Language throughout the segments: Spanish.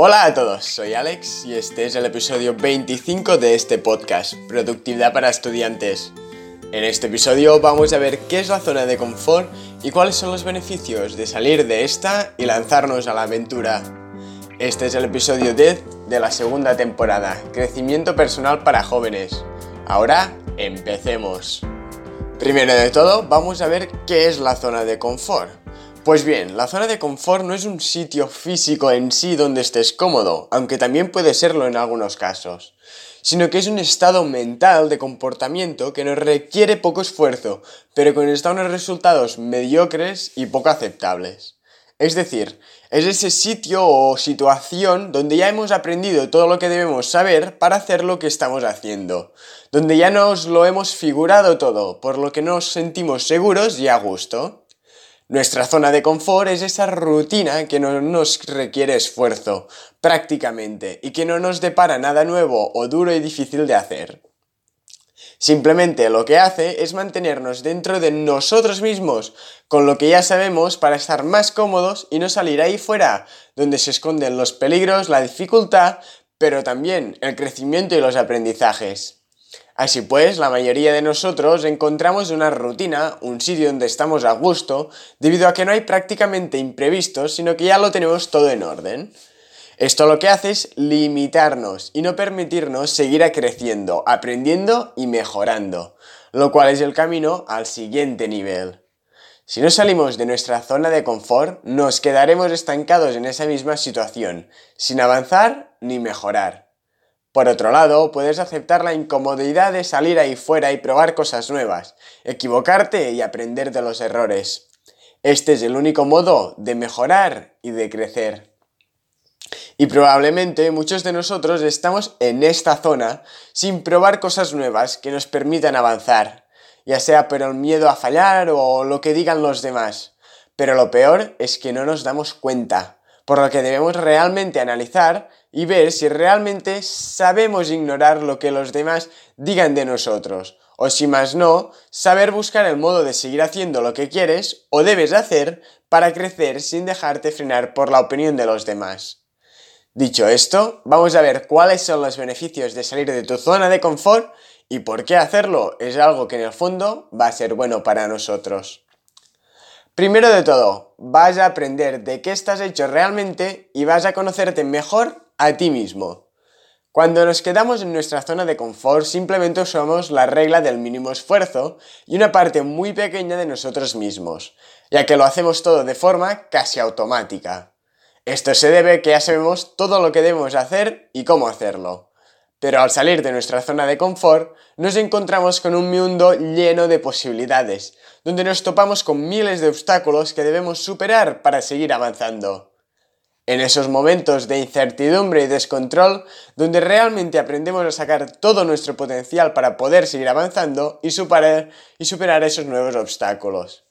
Hola a todos, soy Alex y este es el episodio 25 de este podcast, Productividad para Estudiantes. En este episodio vamos a ver qué es la zona de confort y cuáles son los beneficios de salir de esta y lanzarnos a la aventura. Este es el episodio 10 de la segunda temporada, Crecimiento Personal para Jóvenes. Ahora, empecemos. Primero de todo, vamos a ver qué es la zona de confort. Pues bien, la zona de confort no es un sitio físico en sí donde estés cómodo, aunque también puede serlo en algunos casos, sino que es un estado mental de comportamiento que nos requiere poco esfuerzo, pero con unos resultados mediocres y poco aceptables. Es decir, es ese sitio o situación donde ya hemos aprendido todo lo que debemos saber para hacer lo que estamos haciendo, donde ya nos lo hemos figurado todo, por lo que nos sentimos seguros y a gusto. Nuestra zona de confort es esa rutina que no nos requiere esfuerzo, prácticamente, y que no nos depara nada nuevo o duro y difícil de hacer. Simplemente lo que hace es mantenernos dentro de nosotros mismos, con lo que ya sabemos para estar más cómodos y no salir ahí fuera, donde se esconden los peligros, la dificultad, pero también el crecimiento y los aprendizajes. Así pues, la mayoría de nosotros encontramos una rutina, un sitio donde estamos a gusto, debido a que no hay prácticamente imprevistos, sino que ya lo tenemos todo en orden. Esto lo que hace es limitarnos y no permitirnos seguir creciendo, aprendiendo y mejorando, lo cual es el camino al siguiente nivel. Si no salimos de nuestra zona de confort, nos quedaremos estancados en esa misma situación, sin avanzar ni mejorar. Por otro lado, puedes aceptar la incomodidad de salir ahí fuera y probar cosas nuevas, equivocarte y aprender de los errores. Este es el único modo de mejorar y de crecer. Y probablemente muchos de nosotros estamos en esta zona sin probar cosas nuevas que nos permitan avanzar, ya sea por el miedo a fallar o lo que digan los demás. Pero lo peor es que no nos damos cuenta por lo que debemos realmente analizar y ver si realmente sabemos ignorar lo que los demás digan de nosotros, o si más no, saber buscar el modo de seguir haciendo lo que quieres o debes hacer para crecer sin dejarte frenar por la opinión de los demás. Dicho esto, vamos a ver cuáles son los beneficios de salir de tu zona de confort y por qué hacerlo es algo que en el fondo va a ser bueno para nosotros. Primero de todo, vas a aprender de qué estás hecho realmente y vas a conocerte mejor a ti mismo. Cuando nos quedamos en nuestra zona de confort simplemente usamos la regla del mínimo esfuerzo y una parte muy pequeña de nosotros mismos, ya que lo hacemos todo de forma casi automática. Esto se debe a que ya sabemos todo lo que debemos hacer y cómo hacerlo. Pero al salir de nuestra zona de confort, nos encontramos con un mundo lleno de posibilidades, donde nos topamos con miles de obstáculos que debemos superar para seguir avanzando. En esos momentos de incertidumbre y descontrol, donde realmente aprendemos a sacar todo nuestro potencial para poder seguir avanzando y superar, y superar esos nuevos obstáculos.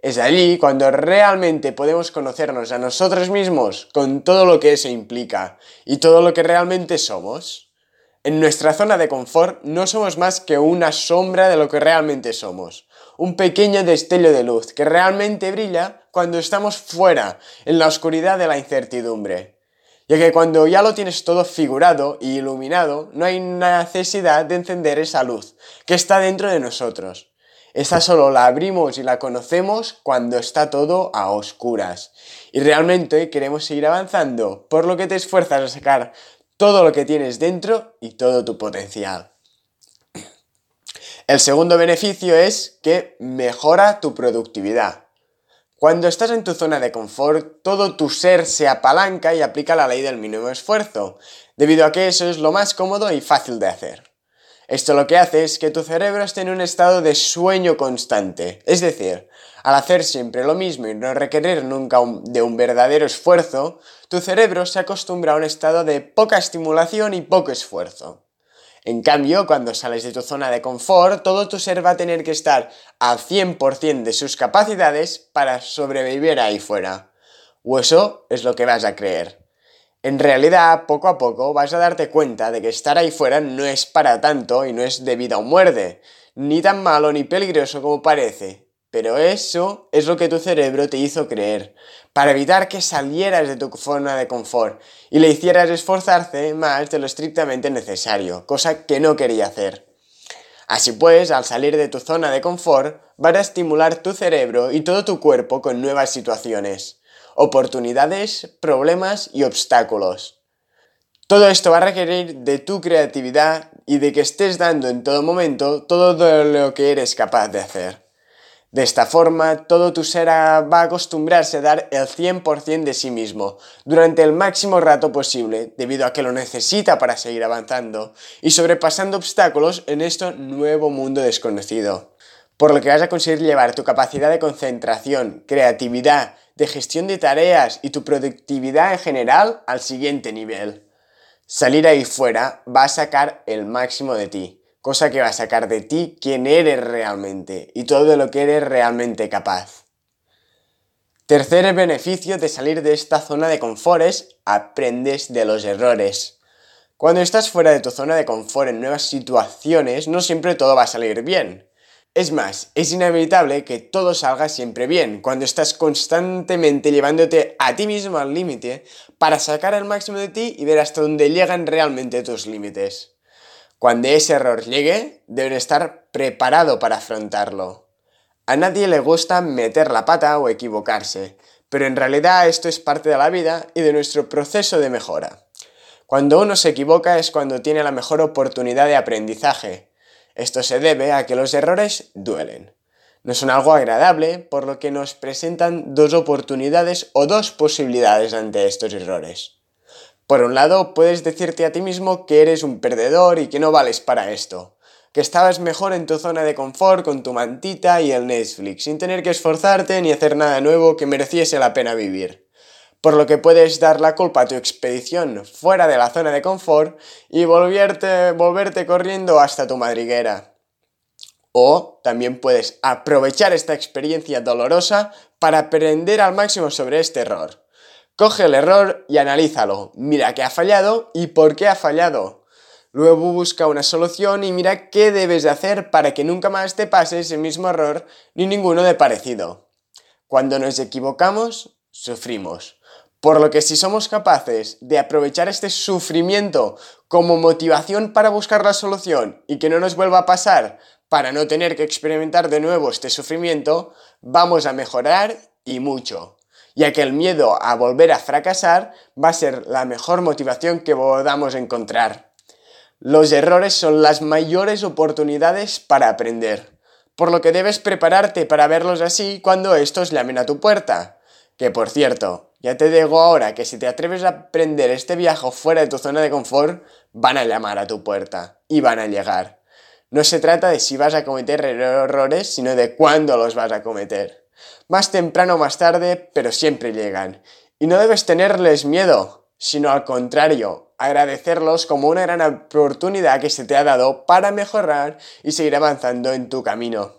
Es allí cuando realmente podemos conocernos a nosotros mismos con todo lo que eso implica y todo lo que realmente somos. En nuestra zona de confort no somos más que una sombra de lo que realmente somos, un pequeño destello de luz que realmente brilla cuando estamos fuera, en la oscuridad de la incertidumbre. Ya que cuando ya lo tienes todo figurado y iluminado, no hay necesidad de encender esa luz que está dentro de nosotros. Esa solo la abrimos y la conocemos cuando está todo a oscuras. Y realmente queremos seguir avanzando, por lo que te esfuerzas a sacar todo lo que tienes dentro y todo tu potencial. El segundo beneficio es que mejora tu productividad. Cuando estás en tu zona de confort, todo tu ser se apalanca y aplica la ley del mínimo esfuerzo, debido a que eso es lo más cómodo y fácil de hacer. Esto lo que hace es que tu cerebro esté en un estado de sueño constante, es decir, al hacer siempre lo mismo y no requerir nunca de un verdadero esfuerzo, tu cerebro se acostumbra a un estado de poca estimulación y poco esfuerzo. En cambio, cuando sales de tu zona de confort, todo tu ser va a tener que estar al 100% de sus capacidades para sobrevivir ahí fuera. O eso es lo que vas a creer. En realidad, poco a poco vas a darte cuenta de que estar ahí fuera no es para tanto y no es de vida o muerte, ni tan malo ni peligroso como parece, pero eso es lo que tu cerebro te hizo creer, para evitar que salieras de tu zona de confort y le hicieras esforzarse más de lo estrictamente necesario, cosa que no quería hacer. Así pues, al salir de tu zona de confort, vas a estimular tu cerebro y todo tu cuerpo con nuevas situaciones, oportunidades, problemas y obstáculos. Todo esto va a requerir de tu creatividad y de que estés dando en todo momento todo lo que eres capaz de hacer. De esta forma, todo tu ser va a acostumbrarse a dar el 100% de sí mismo durante el máximo rato posible, debido a que lo necesita para seguir avanzando y sobrepasando obstáculos en este nuevo mundo desconocido. Por lo que vas a conseguir llevar tu capacidad de concentración, creatividad, de gestión de tareas y tu productividad en general al siguiente nivel. Salir ahí fuera va a sacar el máximo de ti cosa que va a sacar de ti quién eres realmente y todo lo que eres realmente capaz. Tercer beneficio de salir de esta zona de confort es aprendes de los errores. Cuando estás fuera de tu zona de confort en nuevas situaciones, no siempre todo va a salir bien. Es más, es inevitable que todo salga siempre bien cuando estás constantemente llevándote a ti mismo al límite para sacar el máximo de ti y ver hasta dónde llegan realmente tus límites. Cuando ese error llegue, deben estar preparado para afrontarlo. A nadie le gusta meter la pata o equivocarse, pero en realidad esto es parte de la vida y de nuestro proceso de mejora. Cuando uno se equivoca es cuando tiene la mejor oportunidad de aprendizaje. Esto se debe a que los errores duelen. No son algo agradable, por lo que nos presentan dos oportunidades o dos posibilidades ante estos errores. Por un lado, puedes decirte a ti mismo que eres un perdedor y que no vales para esto, que estabas mejor en tu zona de confort con tu mantita y el Netflix, sin tener que esforzarte ni hacer nada nuevo que mereciese la pena vivir. Por lo que puedes dar la culpa a tu expedición fuera de la zona de confort y volverte, volverte corriendo hasta tu madriguera. O también puedes aprovechar esta experiencia dolorosa para aprender al máximo sobre este error. Coge el error y analízalo. Mira qué ha fallado y por qué ha fallado. Luego busca una solución y mira qué debes de hacer para que nunca más te pase ese mismo error ni ninguno de parecido. Cuando nos equivocamos, sufrimos. Por lo que si somos capaces de aprovechar este sufrimiento como motivación para buscar la solución y que no nos vuelva a pasar para no tener que experimentar de nuevo este sufrimiento, vamos a mejorar y mucho ya que el miedo a volver a fracasar va a ser la mejor motivación que podamos encontrar. Los errores son las mayores oportunidades para aprender, por lo que debes prepararte para verlos así cuando estos llamen a tu puerta. Que por cierto, ya te digo ahora que si te atreves a aprender este viaje fuera de tu zona de confort, van a llamar a tu puerta y van a llegar. No se trata de si vas a cometer errores, sino de cuándo los vas a cometer. Más temprano o más tarde, pero siempre llegan. Y no debes tenerles miedo, sino al contrario, agradecerlos como una gran oportunidad que se te ha dado para mejorar y seguir avanzando en tu camino.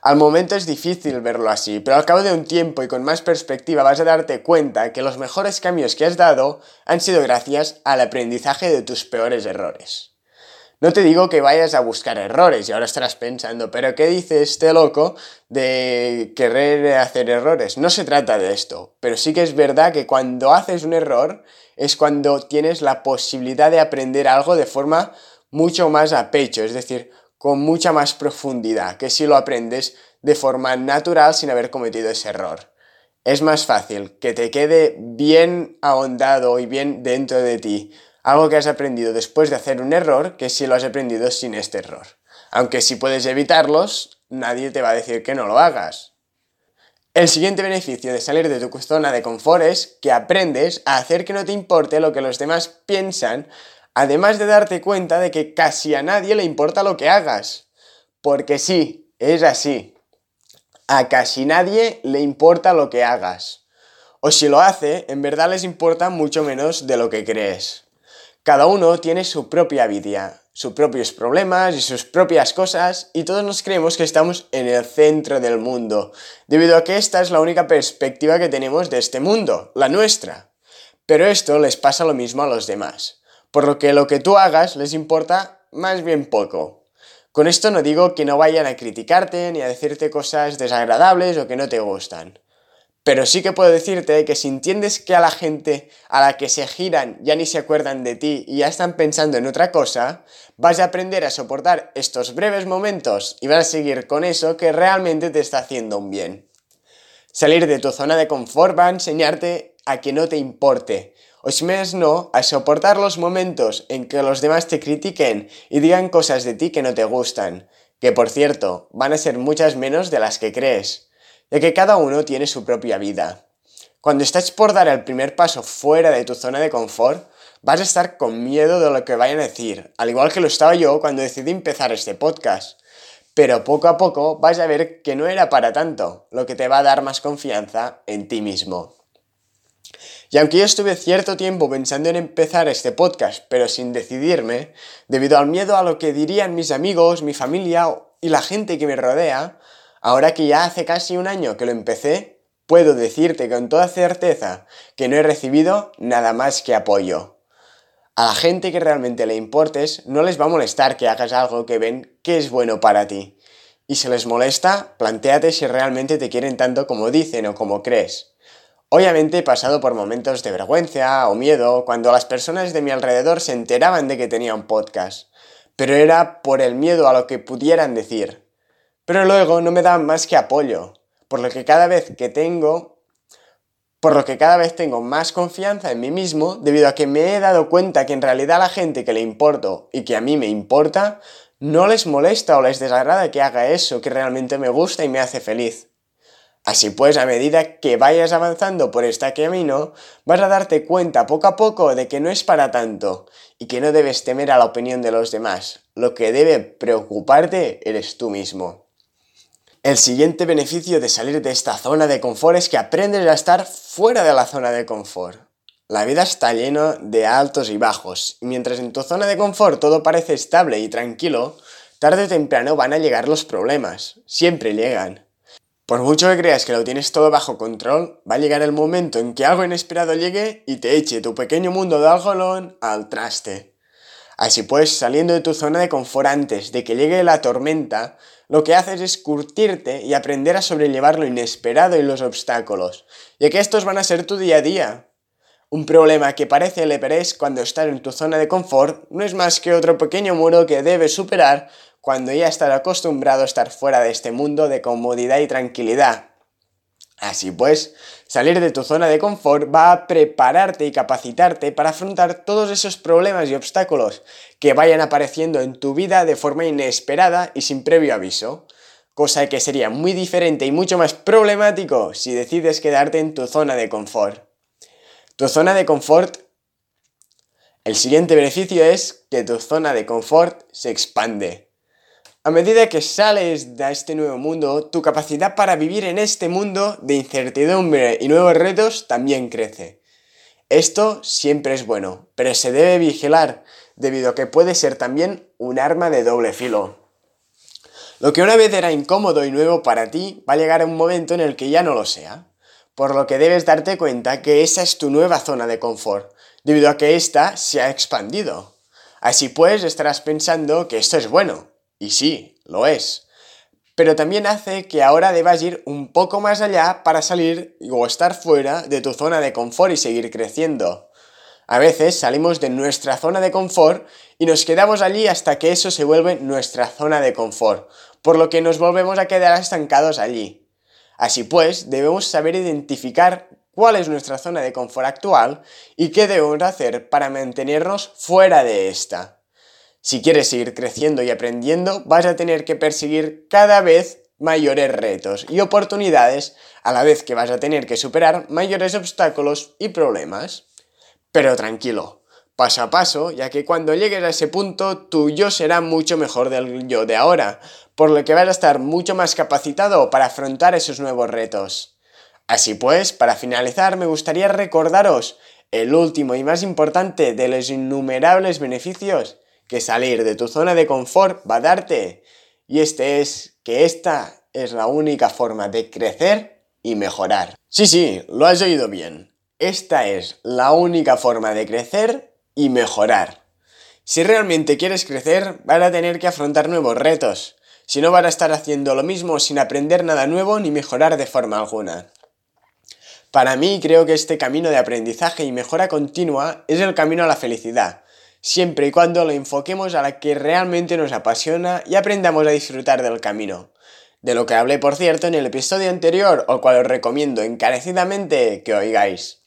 Al momento es difícil verlo así, pero al cabo de un tiempo y con más perspectiva vas a darte cuenta que los mejores cambios que has dado han sido gracias al aprendizaje de tus peores errores. No te digo que vayas a buscar errores y ahora estarás pensando, pero ¿qué dice este loco de querer hacer errores? No se trata de esto, pero sí que es verdad que cuando haces un error es cuando tienes la posibilidad de aprender algo de forma mucho más a pecho, es decir, con mucha más profundidad, que si lo aprendes de forma natural sin haber cometido ese error. Es más fácil que te quede bien ahondado y bien dentro de ti algo que has aprendido después de hacer un error que si lo has aprendido sin este error. Aunque si puedes evitarlos, nadie te va a decir que no lo hagas. El siguiente beneficio de salir de tu zona de confort es que aprendes a hacer que no te importe lo que los demás piensan, además de darte cuenta de que casi a nadie le importa lo que hagas. Porque sí, es así. A casi nadie le importa lo que hagas. O si lo hace, en verdad les importa mucho menos de lo que crees. Cada uno tiene su propia vida, sus propios problemas y sus propias cosas y todos nos creemos que estamos en el centro del mundo, debido a que esta es la única perspectiva que tenemos de este mundo, la nuestra. Pero esto les pasa lo mismo a los demás, por lo que lo que tú hagas les importa más bien poco. Con esto no digo que no vayan a criticarte ni a decirte cosas desagradables o que no te gustan. Pero sí que puedo decirte que si entiendes que a la gente a la que se giran ya ni se acuerdan de ti y ya están pensando en otra cosa, vas a aprender a soportar estos breves momentos y vas a seguir con eso que realmente te está haciendo un bien. Salir de tu zona de confort va a enseñarte a que no te importe, o si me no, a soportar los momentos en que los demás te critiquen y digan cosas de ti que no te gustan, que por cierto, van a ser muchas menos de las que crees de que cada uno tiene su propia vida. Cuando estás por dar el primer paso fuera de tu zona de confort, vas a estar con miedo de lo que vayan a decir, al igual que lo estaba yo cuando decidí empezar este podcast. Pero poco a poco vas a ver que no era para tanto, lo que te va a dar más confianza en ti mismo. Y aunque yo estuve cierto tiempo pensando en empezar este podcast, pero sin decidirme, debido al miedo a lo que dirían mis amigos, mi familia y la gente que me rodea, Ahora que ya hace casi un año que lo empecé, puedo decirte con toda certeza que no he recibido nada más que apoyo. A la gente que realmente le importes no les va a molestar que hagas algo que ven que es bueno para ti. Y si les molesta, planteate si realmente te quieren tanto como dicen o como crees. Obviamente he pasado por momentos de vergüenza o miedo cuando las personas de mi alrededor se enteraban de que tenía un podcast, pero era por el miedo a lo que pudieran decir. Pero luego no me dan más que apoyo, por lo que cada vez que tengo, por lo que cada vez tengo más confianza en mí mismo, debido a que me he dado cuenta que en realidad la gente que le importo y que a mí me importa, no les molesta o les desagrada que haga eso que realmente me gusta y me hace feliz. Así pues, a medida que vayas avanzando por este camino, vas a darte cuenta poco a poco de que no es para tanto y que no debes temer a la opinión de los demás. Lo que debe preocuparte eres tú mismo. El siguiente beneficio de salir de esta zona de confort es que aprendes a estar fuera de la zona de confort. La vida está llena de altos y bajos, y mientras en tu zona de confort todo parece estable y tranquilo, tarde o temprano van a llegar los problemas. Siempre llegan. Por mucho que creas que lo tienes todo bajo control, va a llegar el momento en que algo inesperado llegue y te eche tu pequeño mundo de algodón al traste. Así pues, saliendo de tu zona de confort antes de que llegue la tormenta, lo que haces es curtirte y aprender a sobrellevar lo inesperado y los obstáculos, ya que estos van a ser tu día a día. Un problema que parece el Everest cuando estás en tu zona de confort no es más que otro pequeño muro que debes superar cuando ya estás acostumbrado a estar fuera de este mundo de comodidad y tranquilidad. Así pues, salir de tu zona de confort va a prepararte y capacitarte para afrontar todos esos problemas y obstáculos que vayan apareciendo en tu vida de forma inesperada y sin previo aviso, cosa que sería muy diferente y mucho más problemático si decides quedarte en tu zona de confort. Tu zona de confort... El siguiente beneficio es que tu zona de confort se expande. A medida que sales de este nuevo mundo, tu capacidad para vivir en este mundo de incertidumbre y nuevos retos también crece. Esto siempre es bueno, pero se debe vigilar, debido a que puede ser también un arma de doble filo. Lo que una vez era incómodo y nuevo para ti va a llegar a un momento en el que ya no lo sea, por lo que debes darte cuenta que esa es tu nueva zona de confort, debido a que ésta se ha expandido. Así pues, estarás pensando que esto es bueno, y sí, lo es. Pero también hace que ahora debas ir un poco más allá para salir o estar fuera de tu zona de confort y seguir creciendo. A veces salimos de nuestra zona de confort y nos quedamos allí hasta que eso se vuelve nuestra zona de confort, por lo que nos volvemos a quedar estancados allí. Así pues, debemos saber identificar cuál es nuestra zona de confort actual y qué debemos hacer para mantenernos fuera de esta. Si quieres seguir creciendo y aprendiendo, vas a tener que perseguir cada vez mayores retos y oportunidades, a la vez que vas a tener que superar mayores obstáculos y problemas. Pero tranquilo, paso a paso, ya que cuando llegues a ese punto, tu yo será mucho mejor del yo de ahora, por lo que vas a estar mucho más capacitado para afrontar esos nuevos retos. Así pues, para finalizar, me gustaría recordaros el último y más importante de los innumerables beneficios que salir de tu zona de confort va a darte. Y este es que esta es la única forma de crecer y mejorar. Sí, sí, lo has oído bien. Esta es la única forma de crecer y mejorar. Si realmente quieres crecer, vas a tener que afrontar nuevos retos. Si no, vas a estar haciendo lo mismo sin aprender nada nuevo ni mejorar de forma alguna. Para mí creo que este camino de aprendizaje y mejora continua es el camino a la felicidad, siempre y cuando lo enfoquemos a la que realmente nos apasiona y aprendamos a disfrutar del camino. De lo que hablé, por cierto, en el episodio anterior, al cual os recomiendo encarecidamente que oigáis.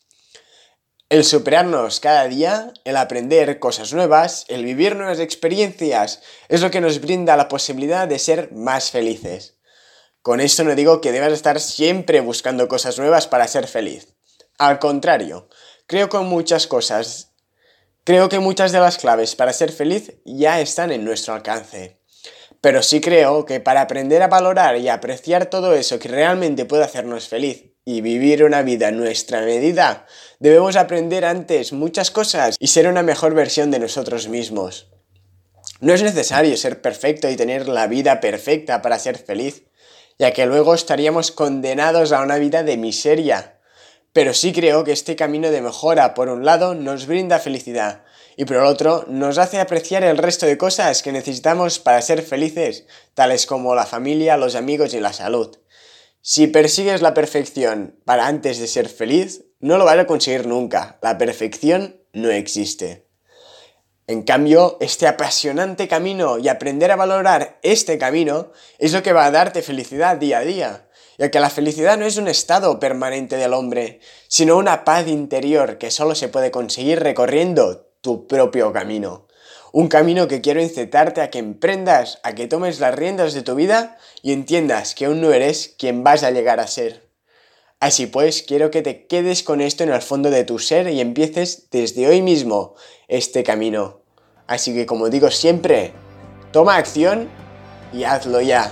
El superarnos cada día, el aprender cosas nuevas, el vivir nuevas experiencias, es lo que nos brinda la posibilidad de ser más felices. Con esto no digo que debas estar siempre buscando cosas nuevas para ser feliz. Al contrario, creo que muchas cosas, creo que muchas de las claves para ser feliz ya están en nuestro alcance. Pero sí creo que para aprender a valorar y apreciar todo eso que realmente puede hacernos feliz y vivir una vida a nuestra medida, debemos aprender antes muchas cosas y ser una mejor versión de nosotros mismos. No es necesario ser perfecto y tener la vida perfecta para ser feliz, ya que luego estaríamos condenados a una vida de miseria. Pero sí creo que este camino de mejora, por un lado, nos brinda felicidad, y por otro, nos hace apreciar el resto de cosas que necesitamos para ser felices, tales como la familia, los amigos y la salud. Si persigues la perfección para antes de ser feliz, no lo vas a conseguir nunca. La perfección no existe. En cambio, este apasionante camino y aprender a valorar este camino es lo que va a darte felicidad día a día, ya que la felicidad no es un estado permanente del hombre, sino una paz interior que solo se puede conseguir recorriendo tu propio camino. Un camino que quiero incitarte a que emprendas, a que tomes las riendas de tu vida y entiendas que aún no eres quien vas a llegar a ser. Así pues, quiero que te quedes con esto en el fondo de tu ser y empieces desde hoy mismo este camino. Así que como digo siempre, toma acción y hazlo ya.